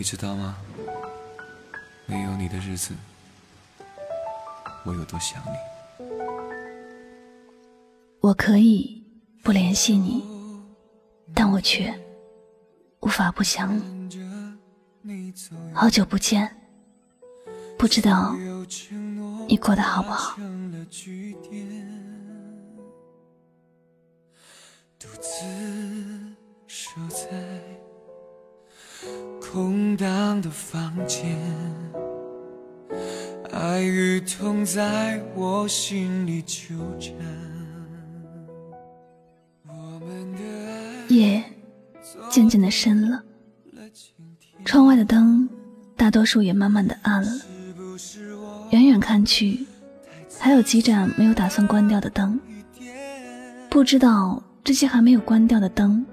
你知道吗？没有你的日子，我有多想你。我可以不联系你，但我却无法不想你。好久不见，不知道你过得好不好？独自守在空荡的房间，爱与痛在我心里纠缠。夜渐渐的深了，窗外的灯大多数也慢慢的暗了。远远看去，还有几盏没有打算关掉的灯，不知道。这些还没有关掉的灯，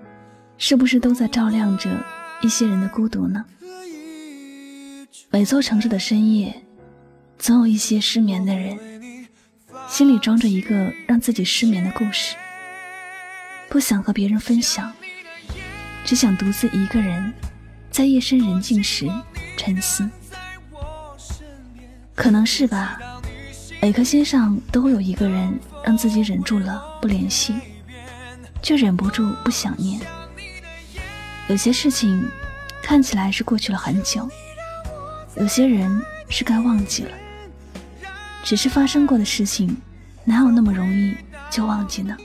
是不是都在照亮着一些人的孤独呢？每座城市的深夜，总有一些失眠的人，心里装着一个让自己失眠的故事，不想和别人分享，只想独自一个人，在夜深人静时沉思。可能是吧，每颗心上都有一个人，让自己忍住了不联系。却忍不住不想念。有些事情看起来是过去了很久，有些人是该忘记了。只是发生过的事情，哪有那么容易就忘记呢？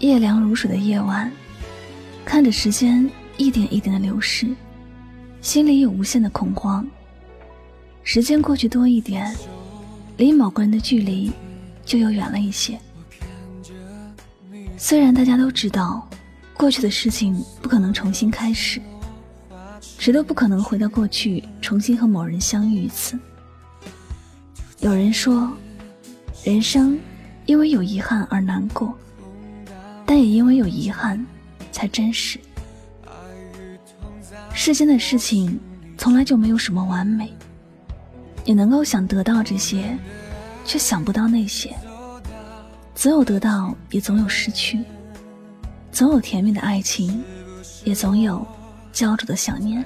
夜凉如水的夜晚，看着时间一点一点的流逝，心里有无限的恐慌。时间过去多一点。离某个人的距离就又远了一些。虽然大家都知道，过去的事情不可能重新开始，谁都不可能回到过去重新和某人相遇一次。有人说，人生因为有遗憾而难过，但也因为有遗憾才真实。世间的事情从来就没有什么完美。你能够想得到这些，却想不到那些。总有得到，也总有失去；总有甜蜜的爱情，也总有焦灼的想念。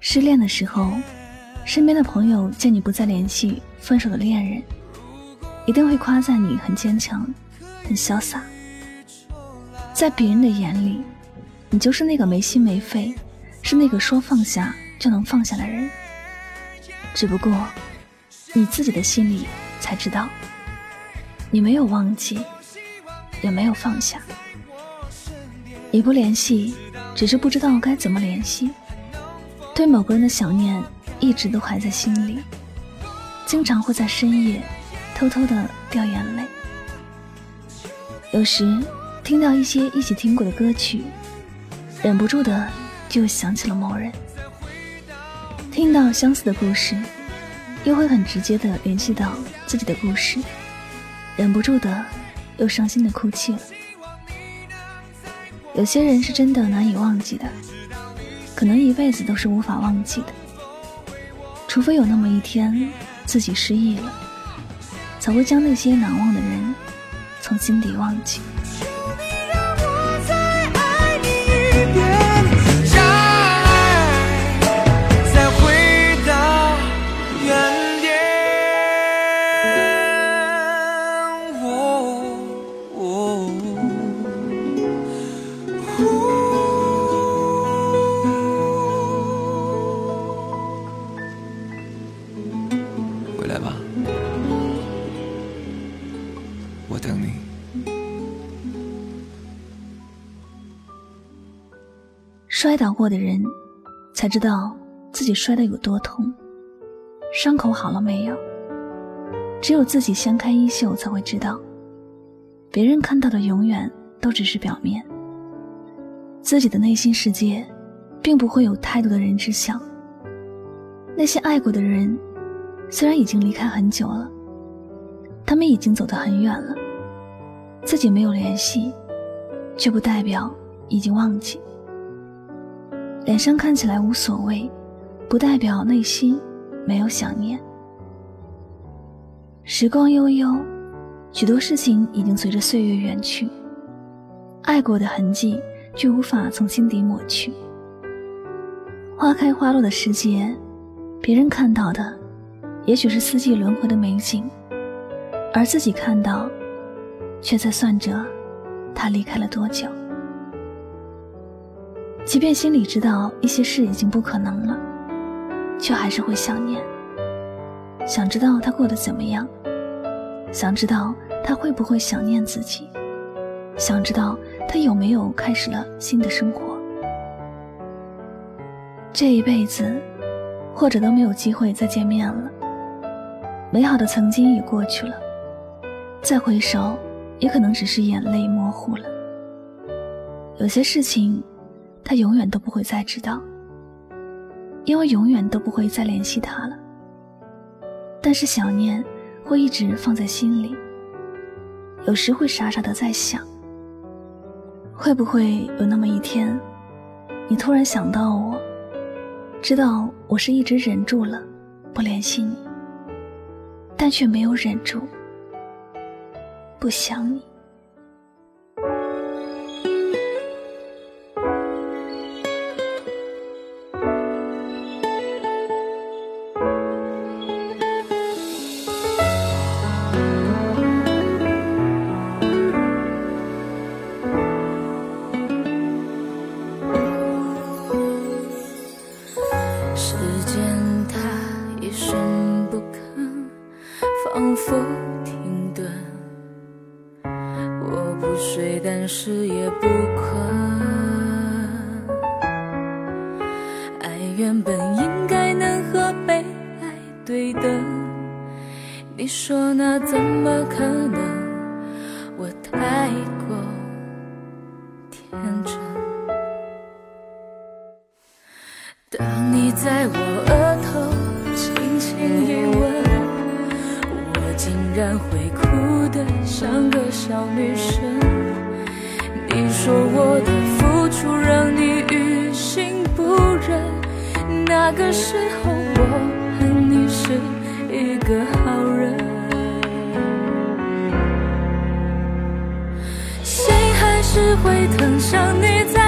失恋的时候，身边的朋友见你不再联系分手的恋人，一定会夸赞你很坚强、很潇洒。在别人的眼里，你就是那个没心没肺，是那个说放下就能放下的人。只不过，你自己的心里才知道，你没有忘记，也没有放下。你不联系，只是不知道该怎么联系。对某个人的想念一直都还在心里，经常会在深夜偷偷的掉眼泪。有时听到一些一起听过的歌曲，忍不住的就想起了某人。听到相似的故事，又会很直接的联系到自己的故事，忍不住的又伤心的哭泣了。有些人是真的难以忘记的，可能一辈子都是无法忘记的，除非有那么一天自己失忆了，才会将那些难忘的人从心底忘记。我等你摔倒过的人，才知道自己摔得有多痛，伤口好了没有？只有自己掀开衣袖，才会知道，别人看到的永远都只是表面，自己的内心世界，并不会有太多的人知晓。那些爱过的人，虽然已经离开很久了，他们已经走得很远了，自己没有联系，却不代表已经忘记。脸上看起来无所谓，不代表内心没有想念。时光悠悠，许多事情已经随着岁月远去，爱过的痕迹却无法从心底抹去。花开花落的世界，别人看到的也许是四季轮回的美景，而自己看到，却在算着他离开了多久。即便心里知道一些事已经不可能了，却还是会想念，想知道他过得怎么样。想知道他会不会想念自己，想知道他有没有开始了新的生活。这一辈子，或者都没有机会再见面了。美好的曾经已过去了，再回首，也可能只是眼泪模糊了。有些事情，他永远都不会再知道，因为永远都不会再联系他了。但是想念。会一直放在心里，有时会傻傻的在想，会不会有那么一天，你突然想到我，知道我是一直忍住了不联系你，但却没有忍住不想你。原本应该能和被爱对等，你说那怎么可能？我太过天真。当你在我额头轻轻一吻，我竟然会哭得像个小女生。你说我的付出让你于心不忍，那个时候我恨你是一个好人，心还是会疼，想你在